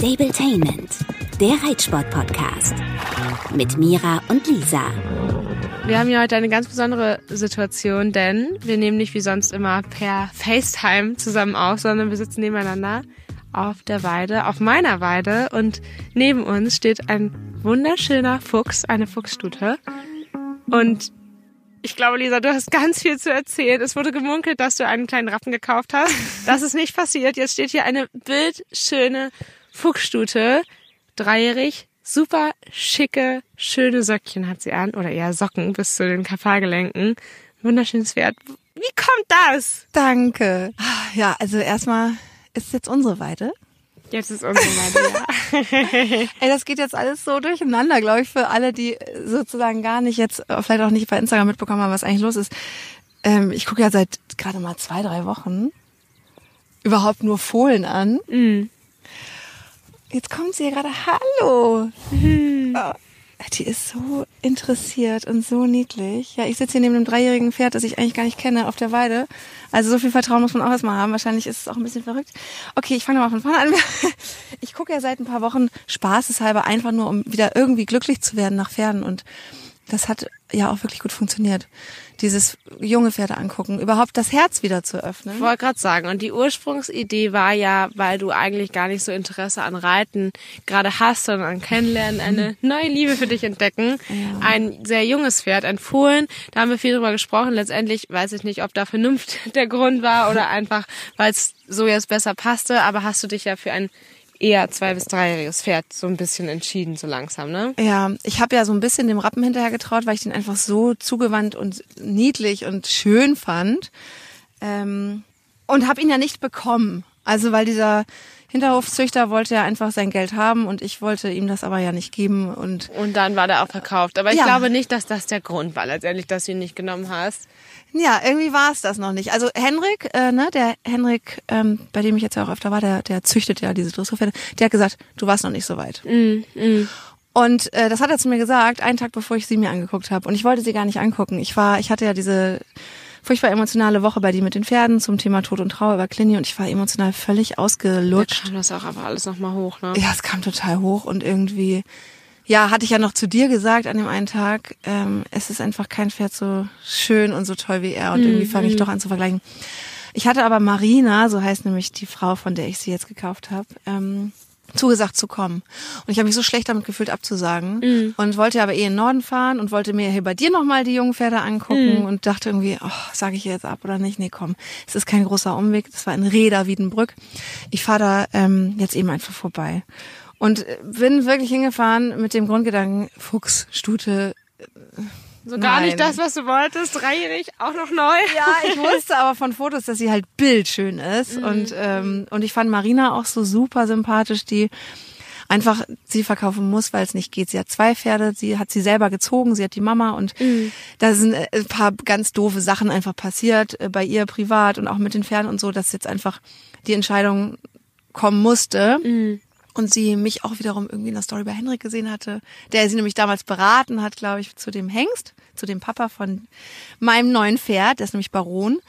Stabletainment, der Reitsport-Podcast. Mit Mira und Lisa. Wir haben hier heute eine ganz besondere Situation, denn wir nehmen nicht wie sonst immer per FaceTime zusammen auf, sondern wir sitzen nebeneinander auf der Weide, auf meiner Weide und neben uns steht ein wunderschöner Fuchs, eine Fuchsstute. Und ich glaube, Lisa, du hast ganz viel zu erzählen. Es wurde gemunkelt, dass du einen kleinen Rappen gekauft hast. Das ist nicht passiert. Jetzt steht hier eine bildschöne Fuchsstute, dreijährig, super schicke, schöne Söckchen hat sie an, oder eher Socken bis zu den Kafagelenken. Wunderschönes Pferd. Wie kommt das? Danke. Ja, also erstmal ist jetzt unsere Weide. Jetzt ist unsere Weide, ja. Ey, das geht jetzt alles so durcheinander, glaube ich, für alle, die sozusagen gar nicht jetzt, vielleicht auch nicht bei Instagram mitbekommen haben, was eigentlich los ist. Ähm, ich gucke ja seit gerade mal zwei, drei Wochen überhaupt nur Fohlen an. Mm. Jetzt kommt sie hier gerade, hallo. Mhm. Oh, die ist so interessiert und so niedlich. Ja, ich sitze hier neben einem dreijährigen Pferd, das ich eigentlich gar nicht kenne, auf der Weide. Also so viel Vertrauen muss man auch erstmal haben. Wahrscheinlich ist es auch ein bisschen verrückt. Okay, ich fange mal von vorne an. Ich gucke ja seit ein paar Wochen spaßeshalber einfach nur, um wieder irgendwie glücklich zu werden nach Pferden. Und das hat ja auch wirklich gut funktioniert. Dieses junge Pferde angucken, überhaupt das Herz wieder zu öffnen. Ich wollte gerade sagen, und die Ursprungsidee war ja, weil du eigentlich gar nicht so Interesse an Reiten gerade hast, sondern an Kennenlernen, eine neue Liebe für dich entdecken. Ja. Ein sehr junges Pferd, ein Fohlen. Da haben wir viel drüber gesprochen. Letztendlich weiß ich nicht, ob da Vernunft der Grund war oder einfach, weil es so jetzt besser passte. Aber hast du dich ja für ein eher zwei- bis dreijähriges Pferd so ein bisschen entschieden, so langsam, ne? Ja, ich habe ja so ein bisschen dem Rappen hinterher getraut, weil ich den einfach so zugewandt und niedlich und schön fand. Ähm, und habe ihn ja nicht bekommen. Also weil dieser Hinterhofzüchter wollte ja einfach sein Geld haben und ich wollte ihm das aber ja nicht geben. Und Und dann war der auch verkauft. Aber ich Ja. glaube nicht, dass das der Grund war, letztendlich, dass du ihn nicht genommen hast. ja, irgendwie war es das noch nicht. Also Henrik, äh, ne, der Henrik, ähm, bei dem ich jetzt ja auch öfter war, der, der züchtet ja diese Dressurpferde, der hat gesagt, du warst noch nicht so weit. Und äh, das hat er zu mir gesagt, einen Tag bevor ich sie mir angeguckt habe. Und ich wollte sie gar nicht angucken. Ich war, ich hatte ja diese furchtbar emotionale Woche bei die mit den Pferden zum Thema Tod und Trauer über Clini und ich war emotional völlig Da ausgelutscht. kam das auch einfach alles nochmal hoch, ne? Ja, es kam total hoch und irgendwie, ja, hatte ich ja noch zu dir gesagt an dem einen Tag, ähm, es ist einfach kein Pferd so schön und so toll wie er und irgendwie fange ich doch an zu vergleichen. Ich hatte aber Marina, so heißt nämlich die Frau, von der ich sie jetzt gekauft habe, ähm, zugesagt zu kommen. Und ich habe mich so schlecht damit gefühlt, abzusagen. Und wollte aber eh in den Norden fahren und wollte mir hier bei dir nochmal die jungen Pferde angucken und dachte irgendwie, oh, sage ich jetzt ab oder nicht? Nee, komm, es ist kein großer Umweg. Das war in Reda, Wiedenbrück. Ich fahre da ähm, jetzt eben einfach vorbei. Und äh, bin wirklich hingefahren mit dem Grundgedanken, Fuchs, Stute, So gar Nein. nicht das, was du wolltest. Dreijährig, auch noch neu. Ja, ich wusste aber von Fotos, dass sie halt bildschön ist. Und, ähm, und ich fand Marina auch so super sympathisch, die einfach sie verkaufen muss, weil es nicht geht. Sie hat zwei Pferde, sie hat sie selber gezogen, sie hat die Mama und da sind äh, ein paar ganz doofe Sachen einfach passiert äh, bei ihr privat und auch mit den Pferden und so, dass jetzt einfach die Entscheidung kommen musste. Und sie mich auch wiederum irgendwie in der Story bei Henrik gesehen hatte, der sie nämlich damals beraten hat, glaube ich, zu dem Hengst, zu dem Papa von meinem neuen Pferd, der ist nämlich Baron.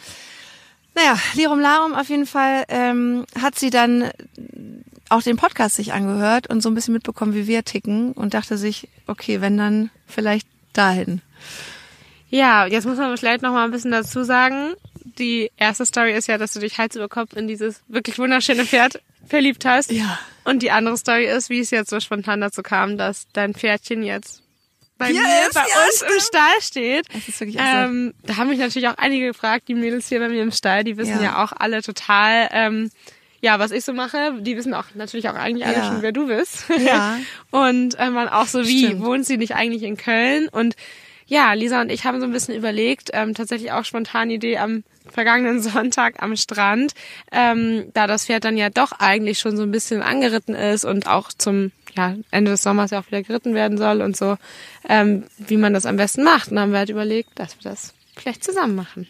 Naja, Lirum Larum auf jeden Fall ähm, hat sie dann auch den Podcast sich angehört und so ein bisschen mitbekommen, wie wir ticken und dachte sich, okay, wenn dann vielleicht dahin. Ja, jetzt muss man vielleicht noch mal ein bisschen dazu sagen. Die erste Story ist ja, dass du dich Hals über Kopf in dieses wirklich wunderschöne Pferd verliebt hast. Ja. Und die andere Story ist, wie es jetzt so spontan dazu kam, dass dein Pferdchen jetzt bei Hier mir, ist, bei ja, uns im stimmt. Stall steht. Das ist wirklich. Ähm, da haben mich natürlich auch einige gefragt, die Mädels hier bei mir im Stall, die wissen ja, Ja. auch alle total, ähm, ja, was ich so mache. Die wissen auch natürlich auch eigentlich alle Ja. schon, wer du bist. Ja. und äh, man auch so, wie Stimmt. wohnt sie nicht eigentlich in Köln? Und ja, Lisa und ich haben so ein bisschen überlegt, ähm, tatsächlich auch spontan Idee am vergangenen Sonntag am Strand, ähm, da das Pferd dann ja doch eigentlich schon so ein bisschen angeritten ist und auch zum ja, Ende des Sommers ja auch wieder geritten werden soll und so, ähm, wie man das am besten macht. Und dann haben wir halt überlegt, dass wir das vielleicht zusammen machen.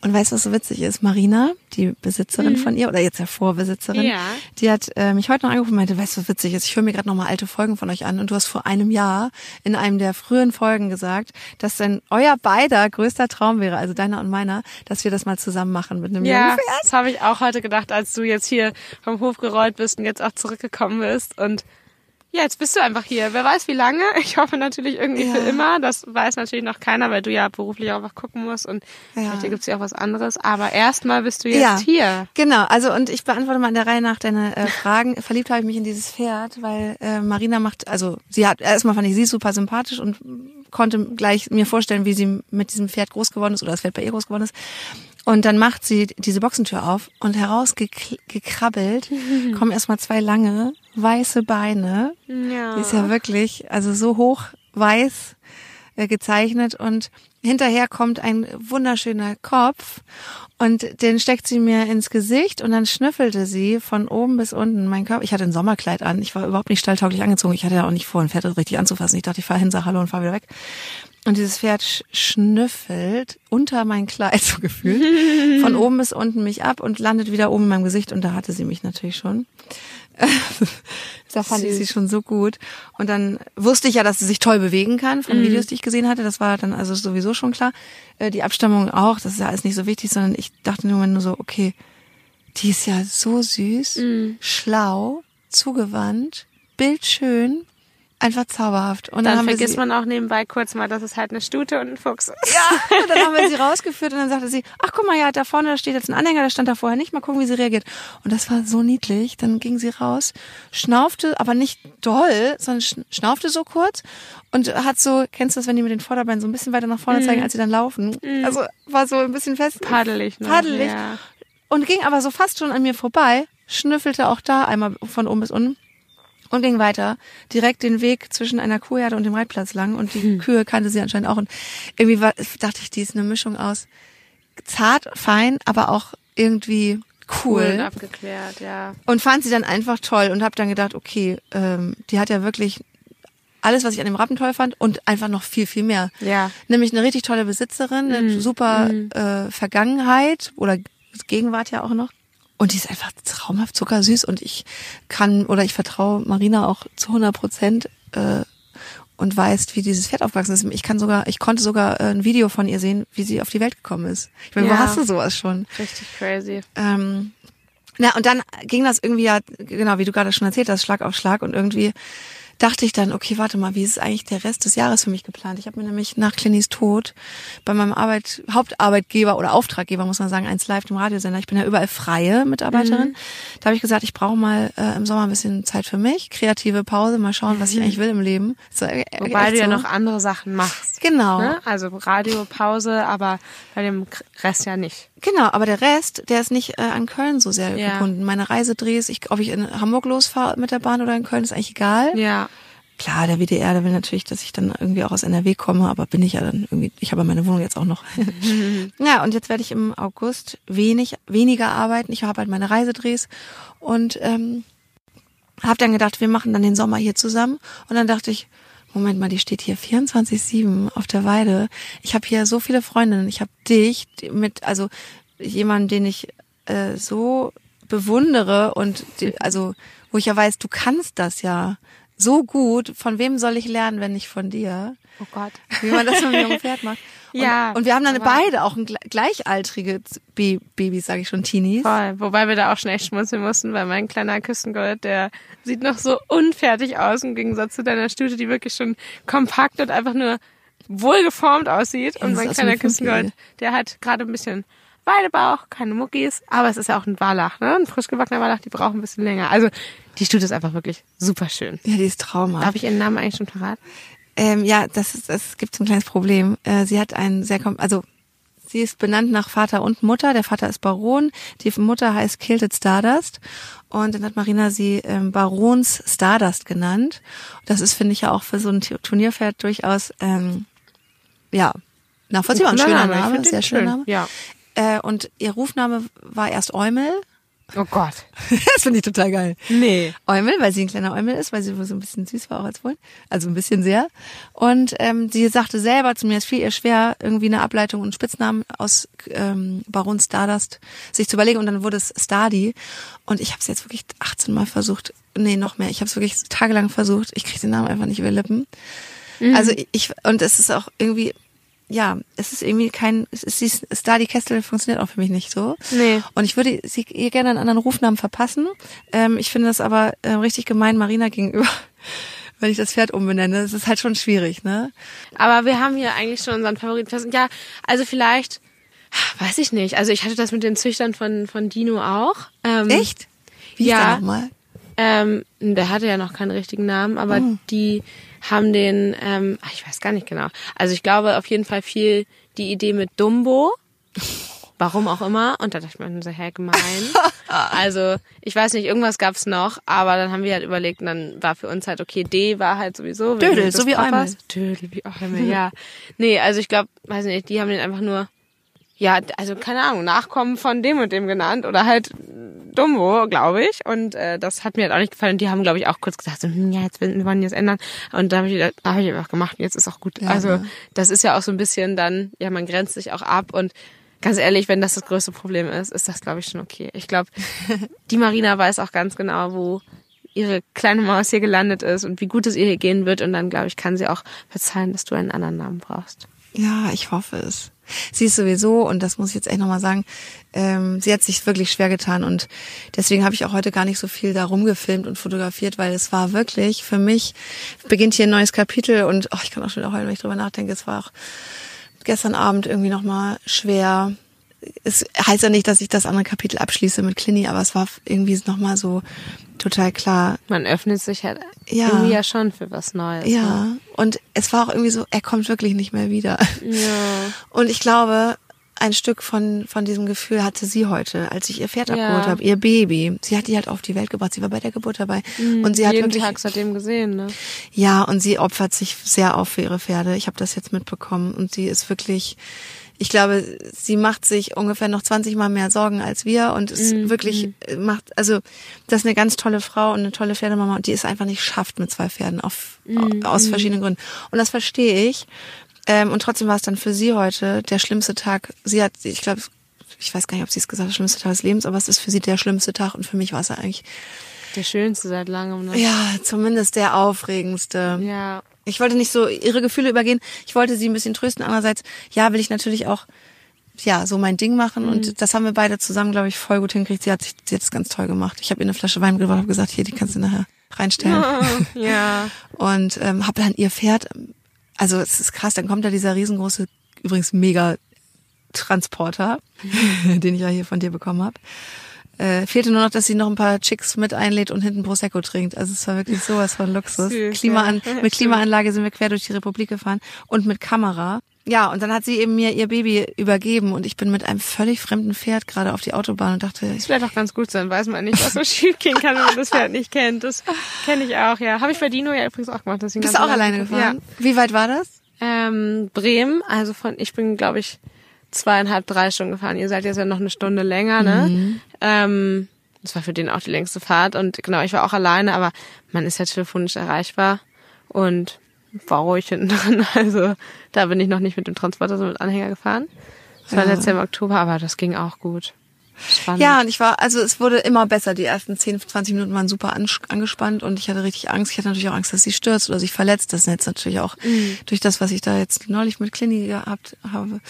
Und weißt du, was so witzig ist? Marina, die Besitzerin von ihr, oder jetzt ja Vorbesitzerin, Mhm. Ja. die hat äh, mich heute noch angerufen und meinte, weißt du, was witzig ist? Ich höre mir gerade nochmal alte Folgen von euch an und du hast vor einem Jahr in einem der frühen Folgen gesagt, dass dann euer beider größter Traum wäre, also deiner und meiner, dass wir das mal zusammen machen mit einem Ja, jungen Pferd. das habe ich auch heute gedacht, als du jetzt hier vom Hof gerollt bist und jetzt auch zurückgekommen bist. Und ja, jetzt bist du einfach hier. Wer weiß wie lange. Ich hoffe natürlich irgendwie Ja. für immer. Das weiß natürlich noch keiner, weil du ja beruflich auch was gucken musst und Ja. vielleicht gibt's ja auch was anderes. Aber erstmal bist du jetzt Ja. hier. Genau, also und ich beantworte mal in der Reihe nach deine äh, Fragen. Verliebt habe ich mich in dieses Pferd, weil äh, Marina macht, also sie hat, erstmal fand ich sie super sympathisch und konnte gleich mir vorstellen, wie sie mit diesem Pferd groß geworden ist oder das Pferd bei ihr groß geworden ist. Und dann macht sie diese Boxentür auf und herausgekrabbelt kommen erstmal zwei lange, weiße Beine. Ja. Die ist ja wirklich, also so hoch weiß äh, gezeichnet und hinterher kommt ein wunderschöner Kopf und den steckt sie mir ins Gesicht und dann schnüffelte sie von oben bis unten mein Körper. Ich hatte ein Sommerkleid an, ich war überhaupt nicht stalltauglich angezogen. Ich hatte ja auch nicht vor, ein Pferd richtig anzufassen. Ich dachte, ich fahre hin, sag Hallo und fahre wieder weg. Und dieses Pferd sch- schnüffelt unter mein Kleid so gefühlt, von oben bis unten mich ab und landet wieder oben in meinem Gesicht und da hatte sie mich natürlich schon. da fand ich sie schon so gut. Und dann wusste ich ja, dass sie sich toll bewegen kann von Videos, die ich gesehen hatte. Das war dann also sowieso schon klar. Äh, Die Abstammung auch, das ist ja alles nicht so wichtig, sondern ich dachte nur nur so, okay, die ist ja so süß, schlau, zugewandt, bildschön, einfach zauberhaft. Und dann, Dann vergisst sie, man auch nebenbei kurz mal, dass es halt eine Stute und ein Fuchs ist. ja, und dann haben wir sie rausgeführt und dann sagte sie, ach guck mal, ja, da vorne da steht jetzt ein Anhänger, der stand da vorher nicht, mal gucken, wie sie reagiert. Und das war so niedlich. Dann ging sie raus, schnaufte, aber nicht doll, sondern schn- schnaufte so kurz und hat so, kennst du das, wenn die mit den Vorderbeinen so ein bisschen weiter nach vorne zeigen, als sie dann laufen? Also war so ein bisschen fest. Paddelig, ne? Paddelig. Ja. Und ging aber so fast schon an mir vorbei, schnüffelte auch da einmal von oben bis unten und ging weiter, direkt den Weg zwischen einer Kuhherde und dem Reitplatz lang und die Kühe kannte sie anscheinend auch und irgendwie war, dachte ich, die ist eine Mischung aus zart, fein, aber auch irgendwie Cool cool und abgeklärt, ja. und fand sie dann einfach toll und habe dann gedacht, okay, ähm, die hat ja wirklich alles, was ich an dem Rappen toll fand und einfach noch viel, viel mehr. Ja. Nämlich eine richtig tolle Besitzerin, eine super äh, Vergangenheit oder Gegenwart ja auch noch. Und die ist einfach traumhaft zuckersüß und ich kann oder ich vertraue Marina auch zu 100 Prozent äh, und weiß, wie dieses Pferd aufgewachsen ist. Ich kann sogar, ich konnte sogar äh, ein Video von ihr sehen, wie sie auf die Welt gekommen ist. Ich meine, wo Ja. hast du sowas schon? Richtig crazy. Ähm, na, und dann ging das irgendwie ja, genau, wie du gerade schon erzählt hast, Schlag auf Schlag und irgendwie dachte ich dann, okay, warte mal, wie ist eigentlich der Rest des Jahres für mich geplant? Ich habe mir nämlich nach Clinnys Tod bei meinem Arbeit, Hauptarbeitgeber oder Auftraggeber, muss man sagen, eins live dem Radiosender, ich bin ja überall freie Mitarbeiterin, Mhm. da habe ich gesagt, ich brauche mal äh, im Sommer ein bisschen Zeit für mich, kreative Pause, mal schauen, was ich eigentlich will im Leben. So, äh, Wobei echt du ja so. noch andere Sachen machst. Genau. Ne? Also Radiopause, aber bei dem Rest ja nicht. Genau, aber der Rest, der ist nicht äh, an Köln so sehr Ja. gebunden. Meine Reisedrehs, ich, ob ich in Hamburg losfahre mit der Bahn oder in Köln, ist eigentlich egal. Ja. Klar, der WDR, der will natürlich, dass ich dann irgendwie auch aus NRW komme, aber bin ich ja dann irgendwie, ich habe meine Wohnung jetzt auch noch. ja, und jetzt werde ich im August wenig, weniger arbeiten. Ich habe halt meine Reisedrehs und ähm, habe dann gedacht, wir machen dann den Sommer hier zusammen. Und dann dachte ich, Moment mal, die steht hier 24-7 auf der Weide. Ich habe hier so viele Freundinnen. Ich habe dich mit, also jemanden, den ich äh, so bewundere und die, also wo ich ja weiß, du kannst das ja so gut. Von wem soll ich lernen, wenn nicht von dir? Oh Gott. Wie man das mit einem jungen Pferd macht. Und, Ja, Und wir haben dann beide auch ein gle- gleichaltrige Ba- Babys, sage ich schon, Teenies. Voll. Wobei wir da auch schnell schmunzeln mussten, weil mein kleiner Küstengold, der sieht noch so unfertig aus im Gegensatz zu deiner Stute, die wirklich schon kompakt und einfach nur wohlgeformt aussieht. Und mein kleiner. Küstengold, der hat gerade ein bisschen Weidebauch, keine Muckis, aber es ist ja auch ein Wallach, ne? Ein frisch gewachsener Wallach, die brauchen ein bisschen länger. Also die Stute ist einfach wirklich super schön. Ja, die ist traumhaft. Darf ich ihren Namen eigentlich schon verraten? Ähm, ja, das ist, es gibt so ein kleines Problem. Äh, sie hat einen sehr, kom also sie ist benannt nach Vater und Mutter. Der Vater ist Baron, die Mutter heißt Kilted Stardust und dann hat Marina sie ähm, Barons Stardust genannt. Das ist, finde ich ja auch für so ein Turnierpferd durchaus, ähm, ja, nachvollziehbar. Ein schöner Name, sehr schöner schön. Name. Ja. Äh, und ihr Rufname war erst Eumel Oh Gott. Das finde ich total geil. Nee. Eumel, weil sie ein kleiner Eumel ist, weil sie so ein bisschen süß war auch als Wohl. Also ein bisschen sehr. Und ähm, sie sagte selber zu mir, es fiel ihr schwer, irgendwie eine Ableitung und einen Spitznamen aus ähm, Baron Stardust sich zu überlegen. Und dann wurde es Stardy. Und ich habe es jetzt wirklich 18 Mal versucht. Nee, noch mehr. Ich habe es wirklich tagelang versucht. Ich kriege den Namen einfach nicht über Lippen. Also ich, und es ist auch irgendwie, ja, es ist irgendwie kein, es ist, sie ist- Stardy Kestel funktioniert auch für mich nicht so. Nee. Und ich würde sie ihr gerne einen anderen Rufnamen verpassen. Ähm, ich finde das aber äh, richtig gemein Marina gegenüber, wenn ich das Pferd umbenenne. Das ist halt schon schwierig, ne? Aber wir haben hier eigentlich schon unseren Favoriten. Ja, also vielleicht, weiß ich nicht. Also ich hatte das mit den Züchtern von, von Dino auch. Ähm, Echt? Wie Ja. ist der nochmal? Ähm, der hatte ja noch keinen richtigen Namen, aber Oh. die haben den, ähm, ach, ich weiß gar nicht genau. Also ich glaube auf jeden Fall viel die Idee mit Dumbo. Warum auch immer. Und da dachte ich mir so, hä, gemein. also, ich weiß nicht, irgendwas gab's noch, aber dann haben wir halt überlegt und dann war für uns halt, okay, D war halt sowieso. Dödel, so wie Papas. Dödel, wie Eumel, ja. Nee, also ich glaube, weiß nicht, die haben den einfach nur, ja, also keine Ahnung, Nachkommen von dem und dem genannt oder halt Dumbo, glaube ich. Und äh, das hat mir halt auch nicht gefallen. Die haben, glaube ich, auch kurz gesagt, so, hm, ja, jetzt will- wir wollen das ändern. Und da habe ich, da hab ich einfach gemacht, jetzt ist auch gut. Ja, also ja. das ist ja auch so ein bisschen dann, ja, man grenzt sich auch ab und ganz ehrlich, wenn das das größte Problem ist, ist das, glaube ich, schon okay. Ich glaube, die Marina weiß auch ganz genau, wo ihre kleine Maus hier gelandet ist und wie gut es ihr hier gehen wird. Und dann, glaube ich, kann sie auch verzeihen, dass du einen anderen Namen brauchst. Ja, ich hoffe es. Sie ist sowieso, und das muss ich jetzt echt nochmal sagen, ähm, sie hat sich wirklich schwer getan und deswegen habe ich auch heute gar nicht so viel da rumgefilmt und fotografiert, weil es war wirklich für mich, beginnt hier ein neues Kapitel und oh, ich kann auch schon wieder heulen, wenn ich drüber nachdenke, es war auch gestern Abend irgendwie nochmal schwer. Es heißt ja nicht, dass ich das andere Kapitel abschließe mit Clini, aber es war irgendwie nochmal so total klar, Man öffnet sich halt Ja. irgendwie ja schon für was Neues. ja. Ne? Und es war auch irgendwie so, er kommt wirklich nicht mehr wieder. Ja. Und ich glaube, ein Stück von, von diesem Gefühl hatte sie heute, als ich ihr Pferd Ja. abgeholt habe, ihr Baby. Sie hat die halt auf die Welt gebracht. Sie war bei der Geburt dabei. und sie hat Mhm. Jeden wirklich, Tag seitdem gesehen, ne? ja, und sie opfert sich sehr auf für ihre Pferde. Ich habe das jetzt mitbekommen. Und sie ist wirklich, ich glaube, sie macht sich ungefähr noch 20 Mal mehr Sorgen als wir und ist Mhm. wirklich äh, macht, also das ist eine ganz tolle Frau und eine tolle Pferdemama und die es einfach nicht schafft mit zwei Pferden auf, Mhm. aus verschiedenen Gründen. Und das verstehe ich. Ähm, und trotzdem war es dann für sie heute der schlimmste Tag. Sie hat, ich glaube, ich weiß gar nicht, ob sie es gesagt hat, der schlimmste Tag des Lebens, aber es ist für sie der schlimmste Tag und für mich war es eigentlich, Der schönste seit langem, ne? ja, zumindest der aufregendste. Ja. Ich wollte nicht so ihre Gefühle übergehen. Ich wollte sie ein bisschen trösten. Andererseits, ja, will ich natürlich auch, ja, so mein Ding machen. Und das haben wir beide zusammen, glaube ich, voll gut hingekriegt. Sie hat, sich- es ganz toll gemacht. Ich habe ihr eine Flasche Wein gebracht und gesagt, hier, die kannst du nachher reinstellen. Ja. Und ähm, habe dann ihr Pferd, also es ist krass, dann kommt da dieser riesengroße, übrigens mega Transporter, den ich ja hier von dir bekommen habe. Äh, fehlte nur noch, dass sie noch ein paar Chicks mit einlädt und hinten Prosecco trinkt. Also es war wirklich sowas von Luxus. Süß, Klimaan ja. mit Klimaanlage sind wir quer durch die Republik gefahren und mit Kamera. Ja, und dann hat sie eben mir ihr Baby übergeben und ich bin mit einem völlig fremden Pferd gerade auf die Autobahn und dachte, Das ich, wäre doch ganz gut sein, weiß man nicht, was so schief gehen kann, wenn man das Pferd nicht kennt. Das kenne ich auch, ja. Habe ich bei Dino ja übrigens auch gemacht. Deswegen bist du auch alleine gefahren? Wie weit war das? Ja. Ähm, Bremen, also von, ich bin, glaube ich, zweieinhalb, drei Stunden gefahren. Ihr seid jetzt ja noch eine Stunde länger, ne? Mhm. Ähm, das war für den auch die längste Fahrt und genau, ich war auch alleine, aber man ist ja telefonisch erreichbar und war ruhig hinten dran. Also da bin ich noch nicht mit dem Transporter, sondern mit Anhänger gefahren. Das war Ja. letztes Jahr im Oktober, aber das ging auch gut. Spannend. Ja, und ich war, also es wurde immer besser. Die ersten 10, 20 Minuten waren super angespannt und ich hatte richtig Angst. Ich hatte natürlich auch Angst, dass sie stürzt oder sich verletzt. Das ist jetzt natürlich auch durch das, was ich da jetzt neulich mit Clini gehabt habe.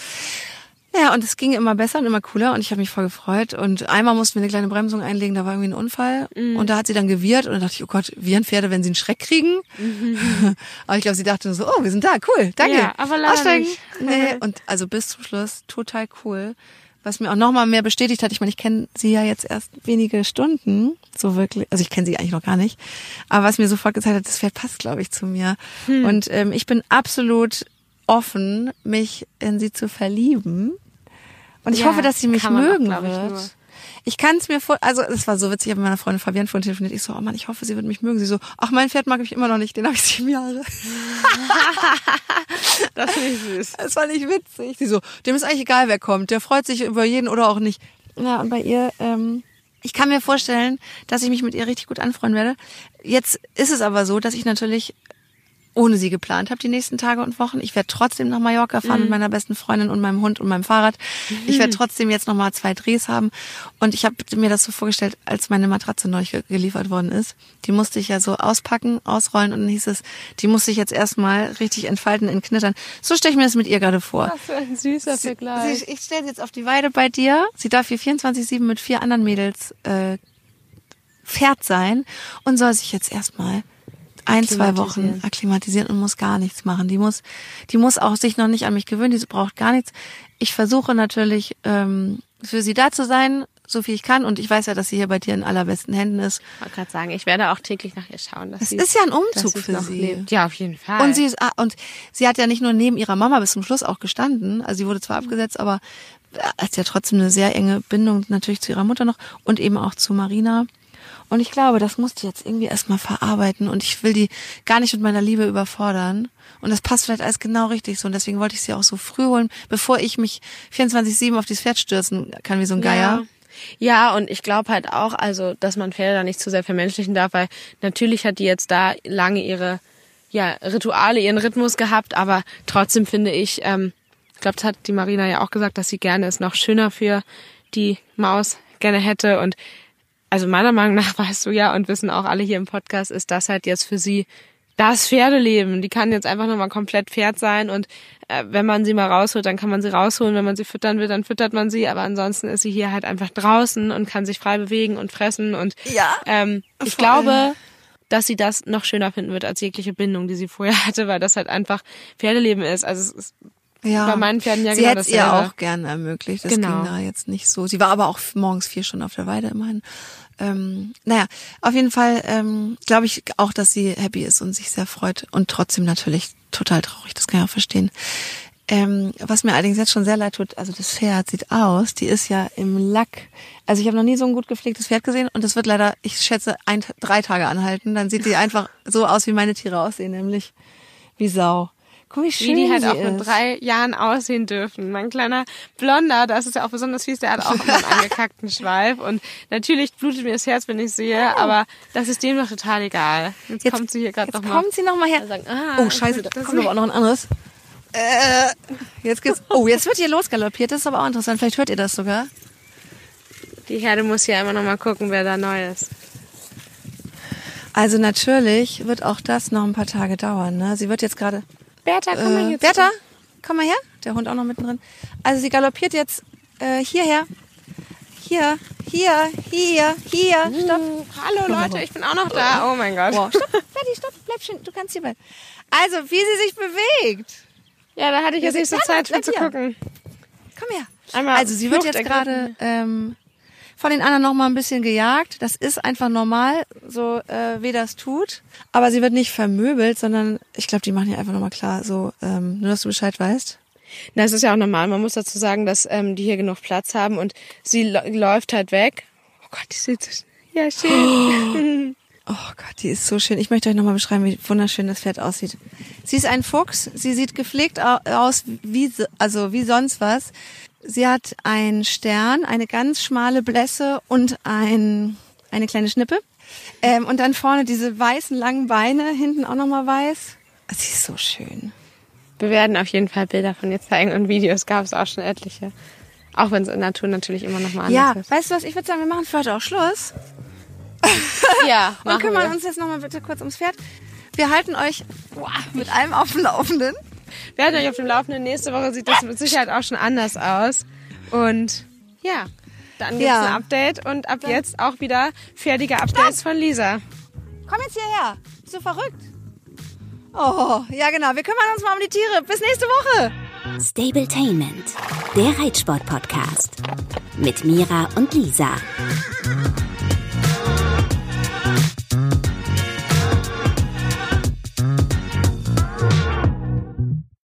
Ja, und es ging immer besser und immer cooler und ich habe mich voll gefreut. Und einmal mussten wir eine kleine Bremsung einlegen, da war irgendwie ein Unfall. Und da hat sie dann gewirrt und dann dachte ich, oh Gott, wiehern Pferde, wenn sie einen Schreck kriegen? aber ich glaube, sie dachte nur so, oh, wir sind da, cool, danke. Ja, aber leider Aussteigen. Nee, und also bis zum Schluss total cool. Was mir auch nochmal mehr bestätigt hat, ich meine, ich kenne sie ja jetzt erst wenige Stunden, so wirklich, also ich kenne sie eigentlich noch gar nicht, aber was mir sofort gezeigt hat, das Pferd passt, glaube ich, zu mir. Hm. Und ähm, ich bin absolut offen, mich in sie zu verlieben. Und ich Ja, hoffe, dass sie mich auch, mögen glaub ich, wird. Ich kann es mir vor, also es war so witzig, ich habe mit meiner Freundin Fabienne vorhin telefoniert. Ich so, oh Mann, ich hoffe, sie wird mich mögen. Sie so, ach, mein Pferd mag mich immer noch nicht, den habe ich sieben Jahre. Das finde ich süß. Es war nicht witzig. Sie so, dem ist eigentlich egal, wer kommt. Der freut sich über jeden oder auch nicht. Ja, und bei ihr, ähm, Ich kann mir vorstellen, dass ich mich mit ihr richtig gut anfreuen werde. Jetzt ist es aber so, dass ich natürlich ohne sie geplant habe die nächsten Tage und Wochen. Ich werde trotzdem nach Mallorca fahren mhm. mit meiner besten Freundin und meinem Hund und meinem Fahrrad. Mhm. Ich werde trotzdem jetzt noch mal zwei Drehs haben und ich habe mir das so vorgestellt, als meine Matratze neu geliefert worden ist. Die musste ich ja so auspacken, ausrollen und dann hieß es, die musste ich jetzt erstmal richtig entfalten, entknittern. So stelle ich mir das mit ihr gerade vor. Was für ein süßer Vergleich. Sie, ich stelle sie jetzt auf die Weide bei dir. Sie darf hier 24/7 mit vier anderen Mädels äh, Pferd sein und soll sich jetzt erstmal ein, zwei Wochen akklimatisieren und muss gar nichts machen. Die muss, die muss auch sich noch nicht an mich gewöhnen, die braucht gar nichts. Ich versuche natürlich, ähm, für sie da zu sein, so viel ich kann. Und ich weiß ja, dass sie hier bei dir in allerbesten Händen ist. Ich wollte gerade sagen, ich werde auch täglich nach ihr schauen. Dass es sie, ist ja ein Umzug für sie. Lebt. Ja, auf jeden Fall. Und sie, ist, ah, und sie hat ja nicht nur neben ihrer Mama bis zum Schluss auch gestanden. Also sie wurde zwar abgesetzt, aber hat ja trotzdem eine sehr enge Bindung natürlich zu ihrer Mutter noch und eben auch zu Marina. Und ich glaube, das musste ich jetzt irgendwie erstmal verarbeiten und ich will die gar nicht mit meiner Liebe überfordern. Und das passt vielleicht alles genau richtig so. Und deswegen wollte ich sie auch so früh holen, bevor ich mich 24-7 auf dieses Pferd stürzen kann wie so ein Geier. Ja. ja und ich glaube halt auch, also, dass man Pferde da nicht zu sehr vermenschlichen darf, weil natürlich hat die jetzt da lange ihre ja, Rituale, ihren Rhythmus gehabt, aber trotzdem finde ich, ähm, ich glaube, das hat die Marina ja auch gesagt, dass sie gerne es noch schöner für die Maus gerne hätte und also meiner Meinung nach weißt du ja und wissen auch alle hier im Podcast, ist das halt jetzt für sie das Pferdeleben. Die kann jetzt einfach nochmal komplett Pferd sein und äh, wenn man sie mal rausholt, dann kann man sie rausholen. Wenn man sie füttern will, dann füttert man sie. Aber ansonsten ist sie hier halt einfach draußen und kann sich frei bewegen und fressen. Und ja, ähm, ich glaube, dass sie das noch schöner finden wird als jegliche Bindung, die sie vorher hatte, weil das halt einfach Pferdeleben ist. Also es ist ja. bei meinen Pferden ja sie genau hätte ihr auch gerne ermöglicht. Das genau. ging da jetzt nicht so. Sie war aber auch morgens vier Stunden auf der Weide immerhin ähm, naja, auf jeden Fall ähm, glaube ich auch, dass sie happy ist und sich sehr freut und trotzdem natürlich total traurig, das kann ich auch verstehen. Ähm, was mir allerdings jetzt schon sehr leid tut, also das Pferd sieht aus, die ist ja im Lack. Also ich habe noch nie so ein gut gepflegtes Pferd gesehen und das wird leider, ich schätze, ein, drei Tage anhalten. Dann sieht die einfach so aus, wie meine Tiere aussehen, nämlich wie Sau. Guck, wie schön wie die halt auch ist. mit drei Jahren aussehen dürfen. Mein kleiner Blonder, das ist ja auch besonders fies, der hat auch immer einen angekackten Schweif. Und natürlich blutet mir das Herz, wenn ich sehe, aber das ist dem doch total egal. Jetzt, jetzt kommt sie hier gerade noch mal. kommt sie noch mal her. Sagen, ah, oh, scheiße, da kommt aber auch noch ein anderes. Äh, jetzt geht's. Oh, jetzt wird hier losgaloppiert. Das ist aber auch interessant. Vielleicht hört ihr das sogar. Die Herde muss hier einmal noch mal gucken, wer da neu ist. Also natürlich wird auch das noch ein paar Tage dauern. Ne? Sie wird jetzt gerade Bertha, komm mal hier. Äh, Bertha, komm mal her. Der Hund auch noch mittendrin. Also sie galoppiert jetzt äh, hierher. Hier, hier, hier, hier. Uh, stopp. Hallo Leute, ich bin auch noch da. Oh mein Gott. Wow. Stopp, Betty, stopp, bleib schön. Du kannst hier bleiben. Also, wie sie sich bewegt. Ja, da hatte ich jetzt nicht so Zeit für zu gucken. Komm her. Einmal also sie wird jetzt gerade ähm, von den anderen noch mal ein bisschen gejagt. Das ist einfach normal, so äh, wie das tut. Aber sie wird nicht vermöbelt, sondern ich glaube, die machen ja einfach noch mal klar, so ähm, nur, dass du Bescheid weißt. Das ist ja auch normal. Man muss dazu sagen, dass ähm, die hier genug Platz haben und sie läuft halt weg. Oh Gott, die sieht so ja schön. Oh Gott, die ist so schön. Ich möchte euch nochmal beschreiben, wie wunderschön das Pferd aussieht. Sie ist ein Fuchs. Sie sieht gepflegt aus, wie, also wie sonst was. Sie hat einen Stern, eine ganz schmale Blässe und ein, eine kleine Schnippe. Ähm, und dann vorne diese weißen langen Beine, hinten auch nochmal weiß. Sie ist so schön. Wir werden auf jeden Fall Bilder von ihr zeigen und Videos gab es auch schon etliche. Auch wenn es in der Natur natürlich immer noch mal anders ja, ist. Ja, weißt du was, ich würde sagen, wir machen für heute auch Schluss. ja, machen Und kümmern wir. uns jetzt nochmal bitte kurz ums Pferd. Wir halten euch boah, mit allem auf dem Laufenden. Wir halten euch auf dem Laufenden. Nächste Woche sieht das mit Sicherheit auch schon anders aus. Und ja, dann gibt's ja. ein Update und ab jetzt auch wieder fertige Updates Stopp. von Lisa. Komm jetzt hierher. Bist du verrückt? Oh, ja genau. Wir kümmern uns mal um die Tiere. Bis nächste Woche. Stabletainment, der Reitsport-Podcast. Mit Mira und Lisa.